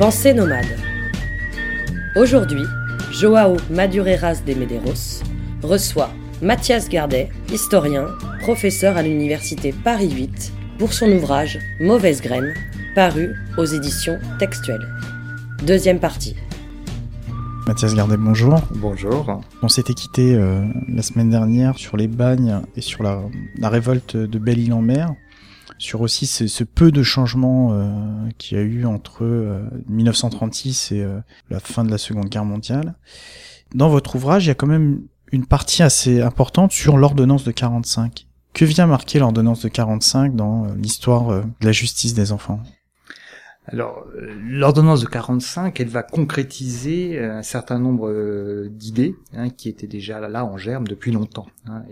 Pensée nomade. Aujourd'hui, Joao Madureiras de Medeiros reçoit Mathias Gardet, historien, professeur à l'université Paris 8, pour son ouvrage Mauvaise graine, paru aux éditions textuelles. Deuxième partie. Mathias Gardet, bonjour. Bonjour. On s'était quitté euh, la semaine dernière sur les bagnes et sur la, la révolte de Belle-Île-en-Mer, sur aussi ce, peu de changements euh, qu'il y a eu entre euh, 1936 et euh, la fin de la Seconde Guerre mondiale. Dans votre ouvrage, il y a quand même une partie assez importante sur l'ordonnance de 45. Que vient marquer l'ordonnance de 45 dans euh, l'histoire euh, de la justice des enfants? Alors, l'ordonnance de 45, elle va concrétiser un certain nombre d'idées hein, qui étaient déjà là en germe depuis longtemps. Hein.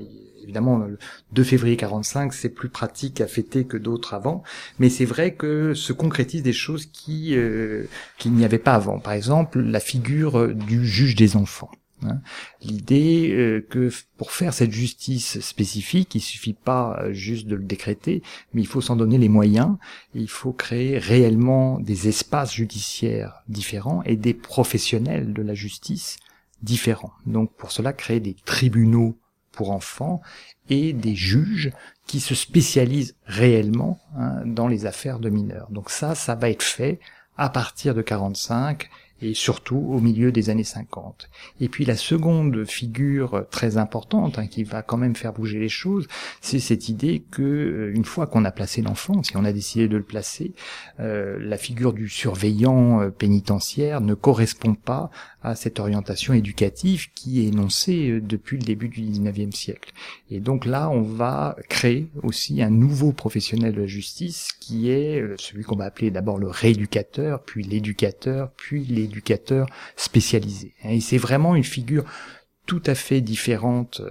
Évidemment, le 2 février 45, c'est plus pratique à fêter que d'autres avant, mais c'est vrai que se concrétisent des choses qui euh, qu'il n'y avait pas avant. Par exemple, la figure du juge des enfants. Hein. L'idée euh, que pour faire cette justice spécifique, il suffit pas juste de le décréter, mais il faut s'en donner les moyens. Il faut créer réellement des espaces judiciaires différents et des professionnels de la justice différents. Donc pour cela, créer des tribunaux pour enfants et des juges qui se spécialisent réellement hein, dans les affaires de mineurs. Donc ça, ça va être fait à partir de 45 et surtout au milieu des années 50. Et puis la seconde figure très importante hein, qui va quand même faire bouger les choses, c'est cette idée que euh, une fois qu'on a placé l'enfant, si on a décidé de le placer, euh, la figure du surveillant euh, pénitentiaire ne correspond pas à cette orientation éducative qui est énoncée euh, depuis le début du 19e siècle. Et donc là, on va créer aussi un nouveau professionnel de la justice qui est euh, celui qu'on va appeler d'abord le rééducateur, puis l'éducateur, puis l'éducateur spécialisé. Et c'est vraiment une figure tout à fait différente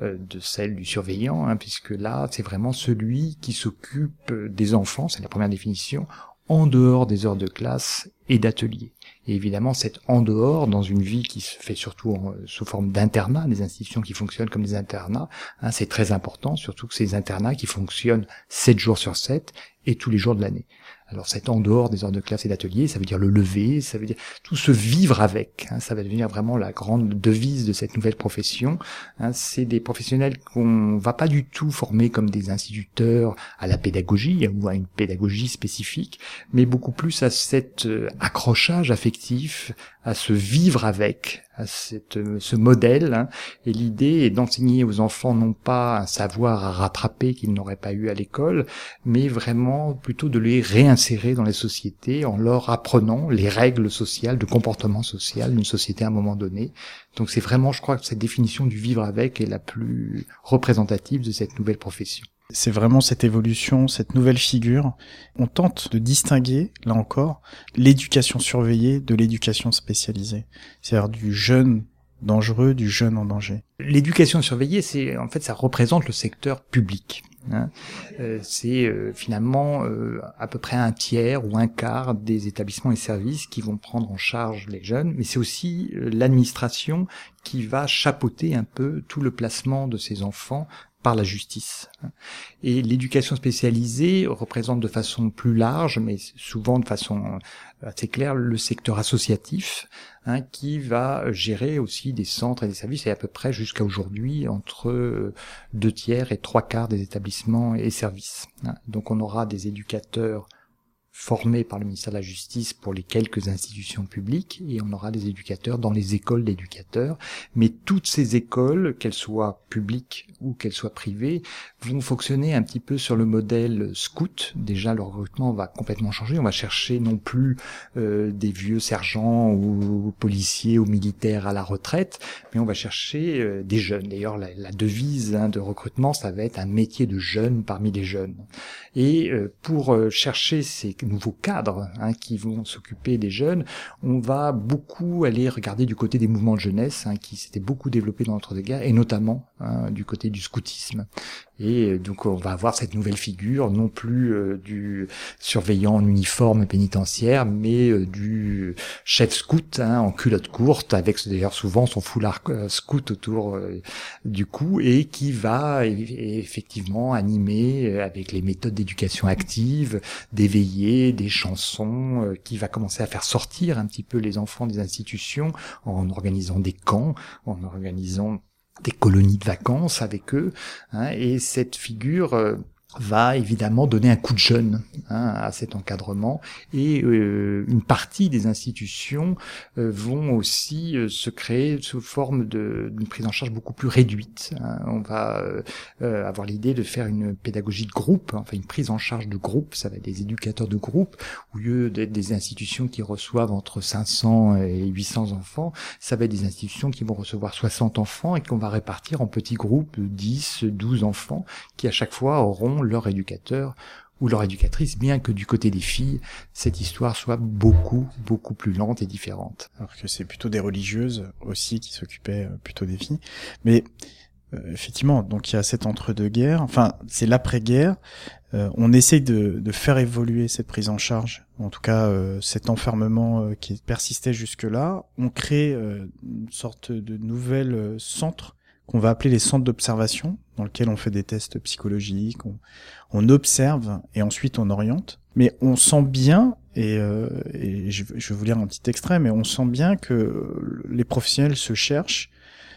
euh, de celle du surveillant, hein, puisque là, c'est vraiment celui qui s'occupe des enfants, c'est la première définition, en dehors des heures de classe et d'atelier. Et évidemment, c'est en dehors, dans une vie qui se fait surtout en, sous forme d'internat, des institutions qui fonctionnent comme des internats, hein, c'est très important, surtout que ces internats qui fonctionnent 7 jours sur 7 et tous les jours de l'année. Alors c'est en dehors des heures de classe et d'atelier, ça veut dire le lever, ça veut dire tout se vivre avec. Hein, ça va devenir vraiment la grande devise de cette nouvelle profession. Hein, c'est des professionnels qu'on va pas du tout former comme des instituteurs à la pédagogie ou à une pédagogie spécifique, mais beaucoup plus à cet euh, accrochage affectif, à se vivre avec, à cette, ce modèle. Hein. Et l'idée est d'enseigner aux enfants non pas un savoir à rattraper qu'ils n'auraient pas eu à l'école, mais vraiment plutôt de les réinsérer dans les sociétés en leur apprenant les règles sociales, de comportement social d'une société à un moment donné. Donc c'est vraiment, je crois, que cette définition du vivre avec est la plus représentative de cette nouvelle profession c'est vraiment cette évolution, cette nouvelle figure. On tente de distinguer, là encore, l'éducation surveillée de l'éducation spécialisée. C'est-à-dire du jeune dangereux, du jeune en danger. L'éducation surveillée, c'est en fait ça représente le secteur public. Hein. Euh, c'est euh, finalement euh, à peu près un tiers ou un quart des établissements et services qui vont prendre en charge les jeunes, mais c'est aussi l'administration qui va chapeauter un peu tout le placement de ces enfants par la justice. Et l'éducation spécialisée représente de façon plus large, mais souvent de façon assez claire, le secteur associatif, hein, qui va gérer aussi des centres et des services, et à peu près jusqu'à aujourd'hui entre deux tiers et trois quarts des établissements et services. Donc on aura des éducateurs formés par le ministère de la Justice pour les quelques institutions publiques et on aura des éducateurs dans les écoles d'éducateurs. Mais toutes ces écoles, qu'elles soient publiques ou qu'elles soient privées, vont fonctionner un petit peu sur le modèle scout. Déjà, le recrutement va complètement changer. On va chercher non plus euh, des vieux sergents ou policiers ou militaires à la retraite, mais on va chercher euh, des jeunes. D'ailleurs, la, la devise hein, de recrutement, ça va être un métier de jeune parmi les jeunes. Et euh, pour chercher ces nouveaux cadres hein, qui vont s'occuper des jeunes, on va beaucoup aller regarder du côté des mouvements de jeunesse hein, qui s'étaient beaucoup développés dans l'entre-deux-guerres et notamment hein, du côté du scoutisme. Et donc on va avoir cette nouvelle figure, non plus du surveillant en uniforme pénitentiaire, mais du chef scout hein, en culotte courte, avec d'ailleurs souvent son foulard scout autour du cou, et qui va effectivement animer avec les méthodes d'éducation active, d'éveiller, des chansons, qui va commencer à faire sortir un petit peu les enfants des institutions en organisant des camps, en organisant des colonies de vacances avec eux. Hein, et cette figure euh, va évidemment donner un coup de jeune hein, à cet encadrement et euh, une partie des institutions euh, vont aussi euh, se créer sous forme d'une prise en charge beaucoup plus réduite. Hein. On va avoir l'idée de faire une pédagogie de groupe, enfin une prise en charge de groupe, ça va être des éducateurs de groupe, au lieu d'être des institutions qui reçoivent entre 500 et 800 enfants, ça va être des institutions qui vont recevoir 60 enfants et qu'on va répartir en petits groupes de 10, 12 enfants qui à chaque fois auront leur éducateur ou leur éducatrice, bien que du côté des filles, cette histoire soit beaucoup, beaucoup plus lente et différente. Alors que c'est plutôt des religieuses aussi qui s'occupaient euh, plutôt des filles. Mais euh, effectivement, donc il y a cet entre-deux-guerres, enfin c'est l'après-guerre, euh, on essaye de, de, faire évoluer cette prise en charge, en tout cas cet enfermement qui persistait jusque-là. On crée une sorte de nouvel centre qu'on va appeler les centres d'observation, dans lequel on fait des tests psychologiques, on, observe et ensuite on oriente. Mais on sent bien, et, euh, je, vais vous lire un petit extrait, mais on sent bien que les professionnels se cherchent,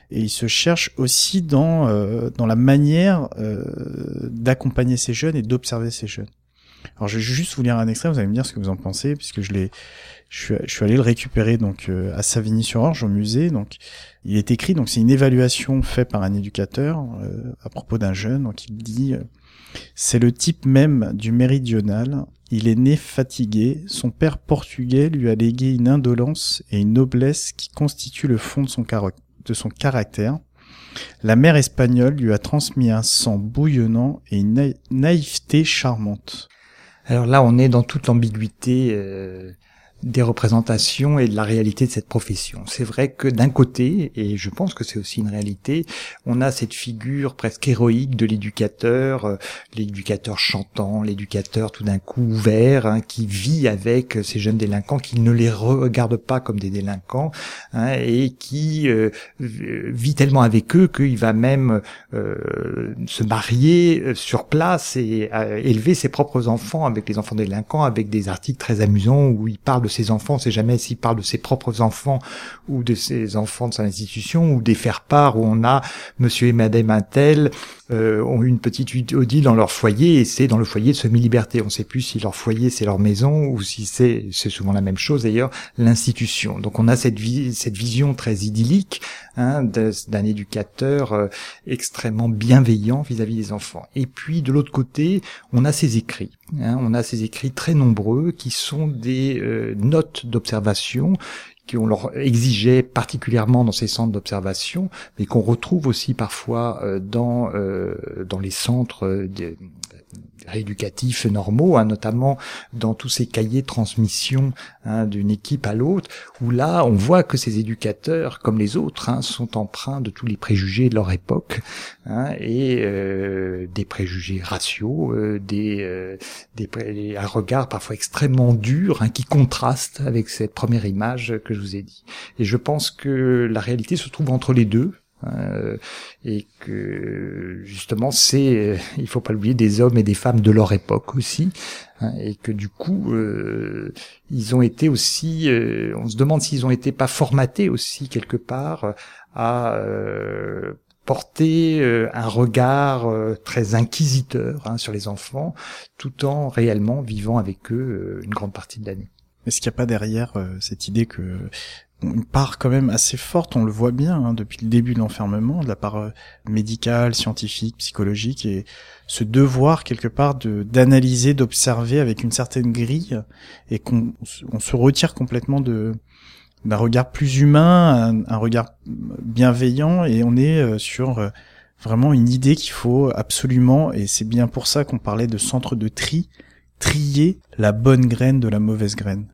et ils se cherchent aussi dans, euh, dans la manière euh, d'accompagner ces jeunes et d'observer ces jeunes. Alors je vais juste vous lire un extrait, vous allez me dire ce que vous en pensez, puisque je l'ai, je suis, allé le récupérer donc à Savigny-sur-Orge au musée. Donc il est écrit, donc c'est une évaluation faite par un éducateur euh, à propos d'un jeune, donc il dit euh, c'est le type même du méridional. Il est né fatigué. Son père portugais lui a légué une indolence et une noblesse qui constituent le fond de son, de son caractère. La mère espagnole lui a transmis un sang bouillonnant et une naïveté charmante. Alors là, on est dans toute l'ambiguïté euh, des représentations et de la réalité de cette profession. C'est vrai que d'un côté, et je pense que c'est aussi une réalité, on a cette figure presque héroïque de l'éducateur, euh, l'éducateur chantant, l'éducateur tout d'un coup ouvert, hein, qui vit avec ces jeunes délinquants, qui ne les regarde pas comme des délinquants, hein, et qui euh, vit tellement avec eux qu'il va même euh, se marier sur place et élever ses propres enfants avec les enfants délinquants, avec des articles très amusants où il parle de ses enfants, c'est jamais s'il parle de ses propres enfants ou de ses enfants de son institution ou des faire-part où on a monsieur et madame Intel euh, ont une petite Audi dans leur foyer et c'est dans le foyer de semi-liberté. On ne sait plus si leur foyer c'est leur maison ou si c'est, c'est souvent la même chose d'ailleurs, l'institution. Donc on a cette, cette vision très idyllique hein, d'un éducateur euh, extrêmement bienveillant vis-à-vis des enfants. Et puis de l'autre côté, on a ces écrits. Hein, on a ces écrits très nombreux qui sont des euh, notes d'observation qu'on leur exigeait particulièrement dans ces centres d'observation, mais qu'on retrouve aussi parfois euh, dans euh, dans les centres de, rééducatifs normaux, hein, notamment dans tous ces cahiers de transmission hein, d'une équipe à l'autre, où là on voit que ces éducateurs, comme les autres, hein, sont empreints de tous les préjugés de leur époque hein, et euh, des préjugés raciaux, euh, des, euh, des un regard parfois extrêmement dur hein, qui contraste avec cette première image que je vous ai dit. Et je pense que la réalité se trouve entre les deux. Euh, et que justement c'est, euh, il faut pas l'oublier, des hommes et des femmes de leur époque aussi, hein, et que du coup euh, ils ont été aussi, on se demande s'ils ont été pas formatés aussi quelque part à porter un regard très inquisiteur hein, sur les enfants, tout en réellement vivant avec eux une grande partie de l'année. Est-ce qu'il n'y a pas derrière cette idée que une part quand même assez forte, on le voit bien hein, depuis le début de l'enfermement, de la part euh, médicale, scientifique, psychologique, et ce devoir quelque part de d'analyser, d'observer avec une certaine grille, et qu'on on se retire complètement de d'un regard plus humain, un, regard bienveillant, et on est euh, sur euh, vraiment une idée qu'il faut absolument, et c'est bien pour ça qu'on parlait de centre de tri, trier la bonne graine de la mauvaise graine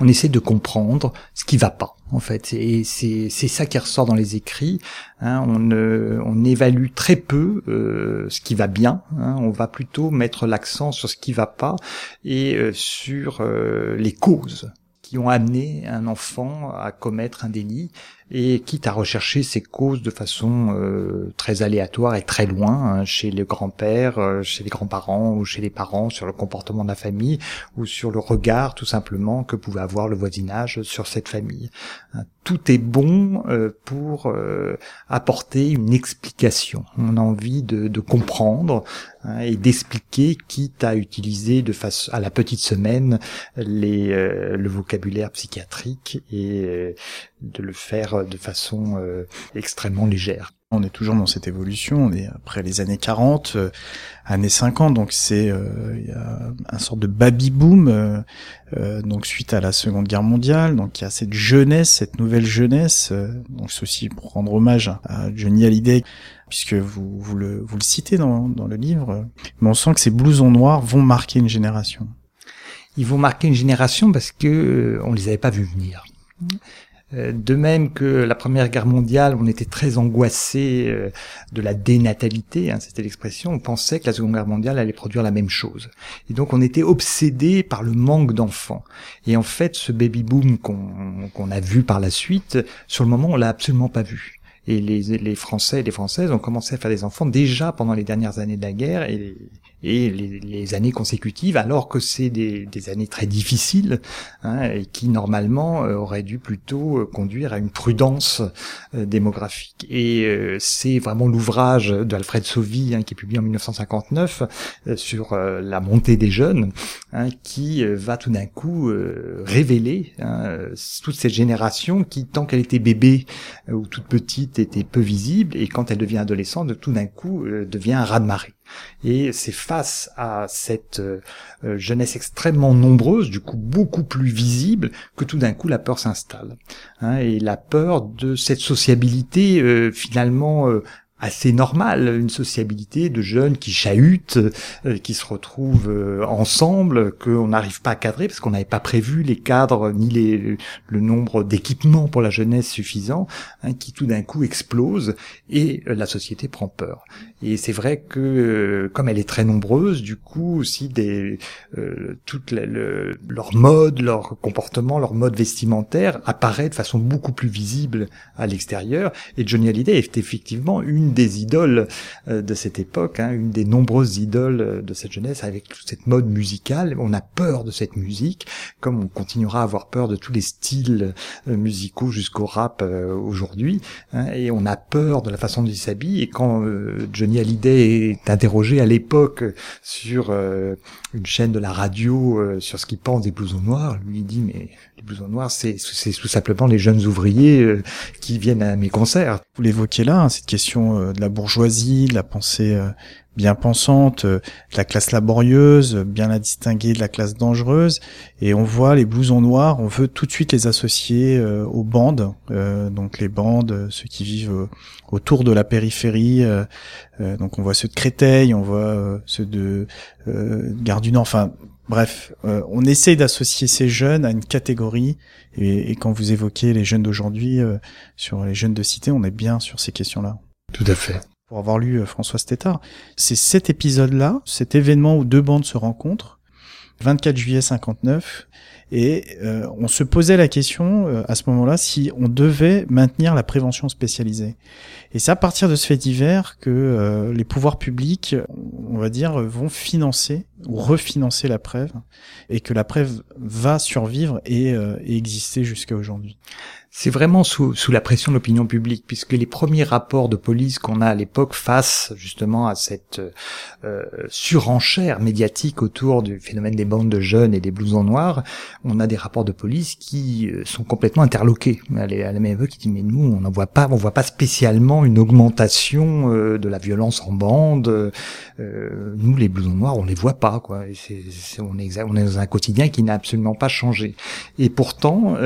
on essaie de comprendre ce qui va pas. en fait. Et c'est ça qui ressort dans les écrits. Hein. on, évalue très peu euh, ce qui va bien. Hein. on va plutôt mettre l'accent sur ce qui va pas et euh, sur euh, les causes qui ont amené un enfant à commettre un délit et quitte à rechercher ses causes de façon euh, très aléatoire et très loin, hein, chez le grand-père, euh, chez les grands-parents ou chez les parents, sur le comportement de la famille ou sur le regard tout simplement que pouvait avoir le voisinage sur cette famille. Hein, tout est bon euh, pour apporter une explication. On a envie de, comprendre hein, et d'expliquer, quitte à utiliser de face à la petite semaine les, le vocabulaire psychiatrique et de le faire de façon euh, extrêmement légère. On est toujours dans cette évolution, on est après les années 40, euh, années 50, donc c'est euh, y a un sorte de baby boom donc suite à la Seconde Guerre mondiale, donc il y a cette jeunesse, cette nouvelle jeunesse, donc ceci pour rendre hommage à Johnny Hallyday puisque vous, vous, le, vous le citez dans, dans le livre, mais on sent que ces blousons noirs vont marquer une génération. Ils vont marquer une génération parce que on les avait pas vus venir. Euh, de même que la Première Guerre mondiale, on était très angoissé euh, de la dénatalité, hein, c'était l'expression, on pensait que la Seconde Guerre mondiale allait produire la même chose. Et donc on était obsédé par le manque d'enfants. Et en fait, ce baby boom qu'on a vu par la suite, sur le moment, on l'a absolument pas vu. Et les, les Français et les Françaises ont commencé à faire des enfants déjà pendant les dernières années de la guerre et et les, années consécutives, alors que c'est des, années très difficiles hein, et qui normalement euh, auraient dû plutôt euh, conduire à une prudence euh, démographique. Et c'est vraiment l'ouvrage d'Alfred Sauvy hein, qui est publié en 1959 sur la montée des jeunes hein, qui va tout d'un coup révéler toute cette génération qui, tant qu'elle était bébé ou toute petite, était peu visible et quand elle devient adolescente, tout d'un coup devient un raz-de-marée. Et c'est face à cette euh, jeunesse extrêmement nombreuse, du coup beaucoup plus visible, que tout d'un coup la peur s'installe. Hein, et la peur de cette sociabilité euh, finalement euh, assez normal, une sociabilité de jeunes qui chahutent, euh, qui se retrouvent euh, ensemble, qu'on n'arrive pas à cadrer parce qu'on n'avait pas prévu les cadres ni les, le nombre d'équipements pour la jeunesse suffisant, hein, qui tout d'un coup explose et euh, la société prend peur. Et c'est vrai que comme elle est très nombreuse, du coup aussi des euh, toute le, leur mode, leur comportement, leur mode vestimentaire apparaît de façon beaucoup plus visible à l'extérieur. Et Johnny Hallyday est effectivement une des idoles euh, de cette époque, hein, une des nombreuses idoles euh, de cette jeunesse avec toute cette mode musicale. On a peur de cette musique, comme on continuera à avoir peur de tous les styles euh, musicaux jusqu'au rap aujourd'hui, hein, et on a peur de la façon dont il s'habille. Et quand Johnny Hallyday est interrogé à l'époque sur une chaîne de la radio sur ce qu'il pense des blousons noirs, lui dit mais les blousons noirs c'est c'est tout simplement les jeunes ouvriers qui viennent à mes concerts. Vous l'évoquez là, hein, cette question euh, de la bourgeoisie, de la pensée euh, bien pensante, euh, de la classe laborieuse, bien la distinguer de la classe dangereuse. Et on voit les blousons noirs, on veut tout de suite les associer aux bandes, donc les bandes, ceux qui vivent autour de la périphérie. donc on voit ceux de Créteil, on voit ceux de Gare. Enfin, bref, on essaye d'associer ces jeunes à une catégorie. Et quand vous évoquez les jeunes d'aujourd'hui, sur les jeunes de cité, on est bien sur ces questions-là. Tout à fait. Pour avoir lu euh, François Stétard, c'est cet épisode-là, cet événement où deux bandes se rencontrent, 24 juillet 59, et euh, on se posait la question euh, à ce moment-là si on devait maintenir la prévention spécialisée. Et c'est à partir de ce fait divers que les pouvoirs publics, on va dire, vont financer ou refinancer la preuve, et que la preuve va survivre et exister jusqu'à aujourd'hui. C'est vraiment sous, sous la pression de l'opinion publique, puisque les premiers rapports de police qu'on a à l'époque face justement à cette euh, surenchère médiatique autour du phénomène des bandes de jeunes et des blousons noirs, on a des rapports de police qui euh, sont complètement interloqués. À la même époque, qui dit mais nous on n'en voit pas, on voit pas spécialement une augmentation euh, de la violence en bande. Euh, nous les blousons noirs, on les voit pas quoi. on, est, on est dans un quotidien qui n'a absolument pas changé. Et pourtant,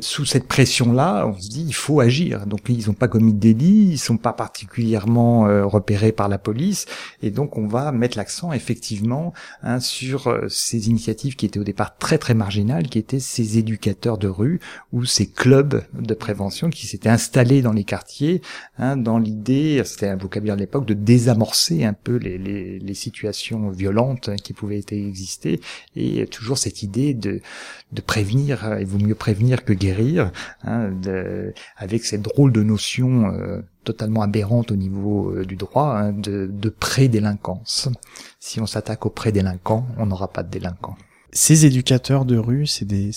sous cette pression là, on se dit il faut agir. Donc ils n'ont pas commis de délit, ils sont pas particulièrement euh, repérés par la police, et donc on va mettre l'accent effectivement hein, sur euh, ces initiatives qui étaient au départ très très marginales, qui étaient ces éducateurs de rue ou ces clubs de prévention qui s'étaient installés dans les quartiers, hein, dans l'idée, c'était un vocabulaire de l'époque, de désamorcer un peu les, les, les situations violentes qui pouvaient exister, et toujours cette idée de, de prévenir, il vaut mieux prévenir que guérir, hein, avec cette drôle de notion euh, totalement aberrante au niveau euh, du droit hein, de, de pré-délinquance. Si on s'attaque aux pré-délinquants, on n'aura pas de délinquants. Ces éducateurs de rue, c'est des,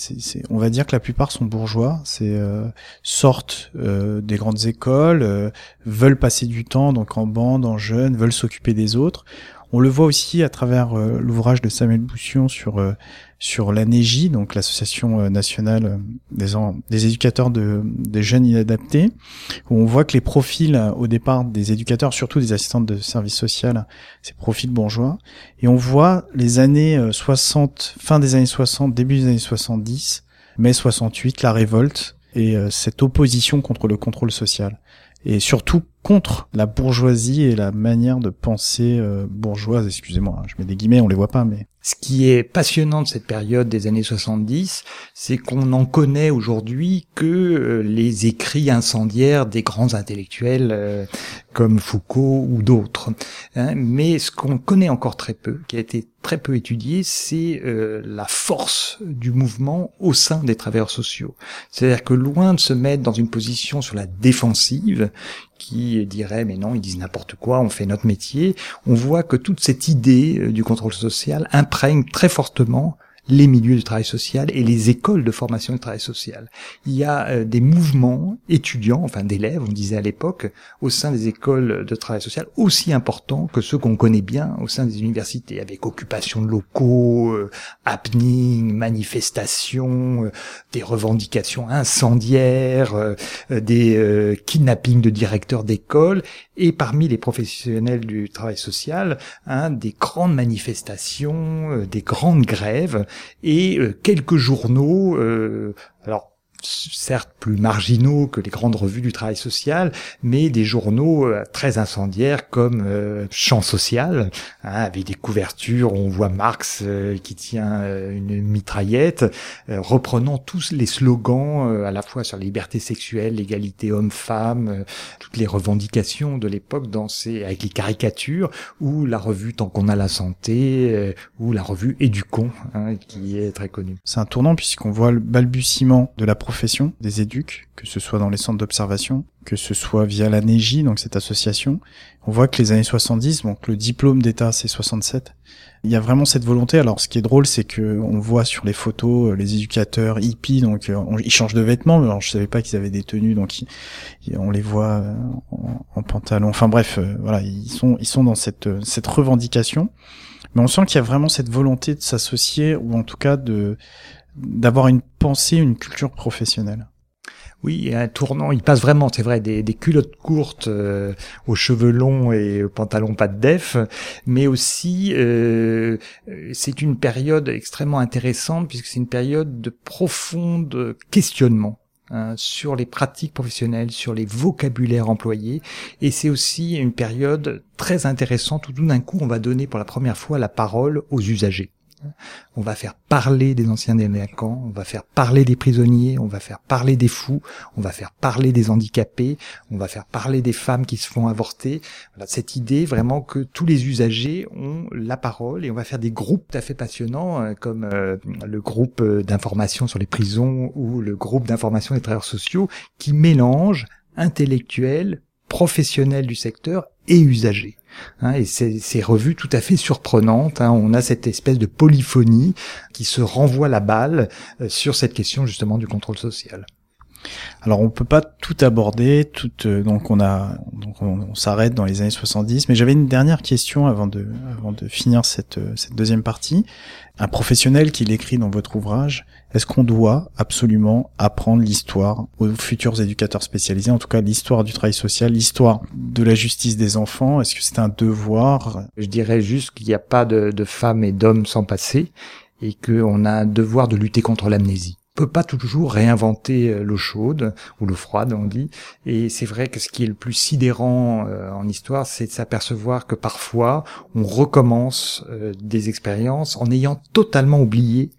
on va dire que la plupart sont bourgeois, c'est euh, sortent des grandes écoles, veulent passer du temps donc en bande, en jeunes, veulent s'occuper des autres. On le voit aussi à travers l'ouvrage de Samuel Boussion sur sur l'ANEJ, donc l'association euh, nationale euh, des, éducateurs de, des jeunes inadaptés, où on voit que les profils euh, au départ des éducateurs, surtout des assistantes de service social, c'est profils bourgeois, et on voit les années 60, fin des années 60, début des années 70, mai 68, la révolte et cette opposition contre le contrôle social. Et surtout contre la bourgeoisie et la manière de penser bourgeoise, excusez-moi, hein, je mets des guillemets, on les voit pas, mais... Ce qui est passionnant de cette période des années 70, c'est qu'on n'en connaît aujourd'hui que euh, les écrits incendiaires des grands intellectuels euh, comme Foucault ou d'autres. Hein. mais ce qu'on connaît encore très peu, qui a été très peu étudié, c'est la force du mouvement au sein des travailleurs sociaux. C'est-à-dire que loin de se mettre dans une position sur la défensive, qui dirait mais non, ils disent n'importe quoi, on fait notre métier. On voit que toute cette idée euh, du contrôle social imprègne très fortement les milieux du travail social et les écoles de formation du travail social. Il y a euh, des mouvements étudiants, enfin d'élèves, on disait à l'époque, au sein des écoles de travail social aussi importants que ceux qu'on connaît bien au sein des universités, avec occupation de locaux, euh, happening, manifestations, euh, des revendications incendiaires, des kidnappings de directeurs d'école, et parmi les professionnels du travail social, hein, des grandes manifestations, des grandes grèves, et euh, quelques journaux, euh, alors certes plus marginaux que les grandes revues du travail social, mais des journaux euh, très incendiaires comme euh, Champ social, hein, avec des couvertures où on voit Marx euh, qui tient une mitraillette, reprenant tous les slogans à la fois sur la liberté sexuelle, l'égalité homme-femme, toutes les revendications de l'époque dans ces avec les caricatures, ou la revue Tant qu'on a la santé, ou la revue Éducon, hein, qui est très connue. C'est un tournant puisqu'on voit le balbutiement de la des éduques, que ce soit dans les centres d'observation, que ce soit via la NEJ, donc cette association. On voit que les années 70, donc le diplôme d'état c'est 67. Il y a vraiment cette volonté. Alors ce qui est drôle, c'est que on voit sur les photos euh, les éducateurs hippies, donc euh, ils changent de vêtements. Mais alors je savais pas qu'ils avaient des tenues, donc on les voit euh, en, pantalon. Enfin bref, voilà, ils sont ils sont dans cette cette revendication. Mais on sent qu'il y a vraiment cette volonté de s'associer, ou en tout cas de d'avoir une pensée, une culture professionnelle. Oui, un tournant, il passe vraiment, c'est vrai, des, culottes courtes euh, aux cheveux longs et aux pantalons pas de def, mais aussi euh, c'est une période extrêmement intéressante puisque c'est une période de profonde questionnement. Hein, sur les pratiques professionnelles, sur les vocabulaires employés, et c'est aussi une période très intéressante où tout d'un coup on va donner pour la première fois la parole aux usagers. On va faire parler des anciens délinquants, on va faire parler des prisonniers, on va faire parler des fous, on va faire parler des handicapés, on va faire parler des femmes qui se font avorter. Voilà, cette idée vraiment que tous les usagers ont la parole et on va faire des groupes tout à fait passionnants euh, comme euh, le groupe euh, d'information sur les prisons ou le groupe d'information des travailleurs sociaux qui mélangent intellectuels, professionnels du secteur et usagers. Hein, et c'est revues tout à fait surprenantes. Hein. On a cette espèce de polyphonie qui se renvoie la balle euh, sur cette question justement du contrôle social. Alors on peut pas tout aborder, tout euh, donc on a donc on, s'arrête dans les années 70, mais j'avais une dernière question avant de finir euh, cette deuxième partie. Un professionnel qui l'écrit dans votre ouvrage, est-ce qu'on doit absolument apprendre l'histoire aux futurs éducateurs spécialisés, en tout cas l'histoire du travail social, l'histoire de la justice des enfants? Est-ce que c'est un devoir? Je dirais juste qu'il n'y a pas de, femmes et d'hommes sans passé et qu'on a un devoir de lutter contre l'amnésie. peut pas toujours réinventer euh, l'eau chaude ou l'eau froide, on dit. Et c'est vrai que ce qui est le plus sidérant euh, en histoire, c'est de s'apercevoir que parfois on recommence euh, des expériences en ayant totalement oublié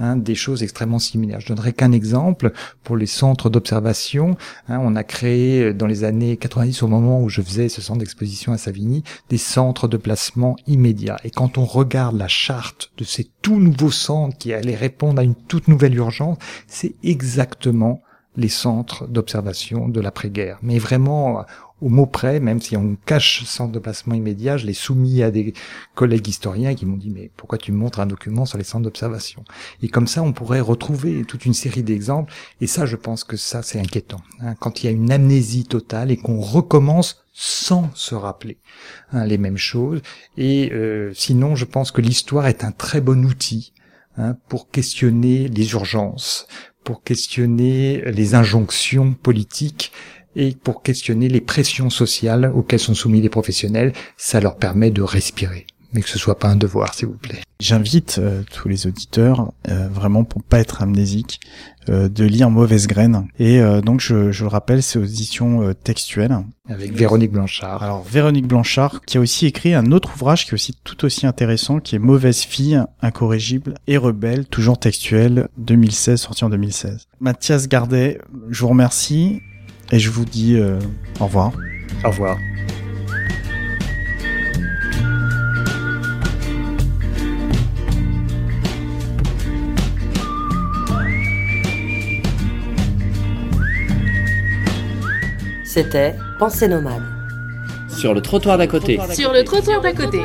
Hein, des choses extrêmement similaires. Je donnerai qu'un exemple pour les centres d'observation. Hein, on a créé euh, dans les années 90, au moment où je faisais ce centre d'exposition à Savigny, des centres de placement immédiat. Et quand on regarde la charte de ces tout nouveaux centres qui allaient répondre à une toute nouvelle urgence, c'est exactement les centres d'observation de l'après-guerre. Mais vraiment au mot près, même si on cache centre de placement immédiat, je l'ai soumis à des collègues historiens qui m'ont dit mais pourquoi tu montres un document sur les centres d'observation? Et comme ça, on pourrait retrouver toute une série d'exemples. Et ça, je pense que ça, c'est inquiétant. Hein, quand il y a une amnésie totale et qu'on recommence sans se rappeler hein, les mêmes choses. Et euh, sinon, je pense que l'histoire est un très bon outil hein, pour questionner les urgences, pour questionner les injonctions politiques et pour questionner les pressions sociales auxquelles sont soumis les professionnels. Ça leur permet de respirer mais que ce soit pas un devoir, s'il vous plaît. J'invite euh, tous les auditeurs, euh, vraiment pour pas être amnésique, euh, de lire Mauvaise Graine. Et donc, je, je, le rappelle, c'est aux éditions textuelles. Avec Véronique Blanchard. Alors, Véronique Blanchard, qui a aussi écrit un autre ouvrage qui est aussi tout aussi intéressant, qui est Mauvaise fille, incorrigible et rebelle, toujours textuel, 2016, sorti en 2016. Mathias Gardet, je vous remercie. Et je vous dis euh, au revoir. Au revoir. C'était Pensée nomade. Sur le trottoir d'à côté. Sur le trottoir d'à côté.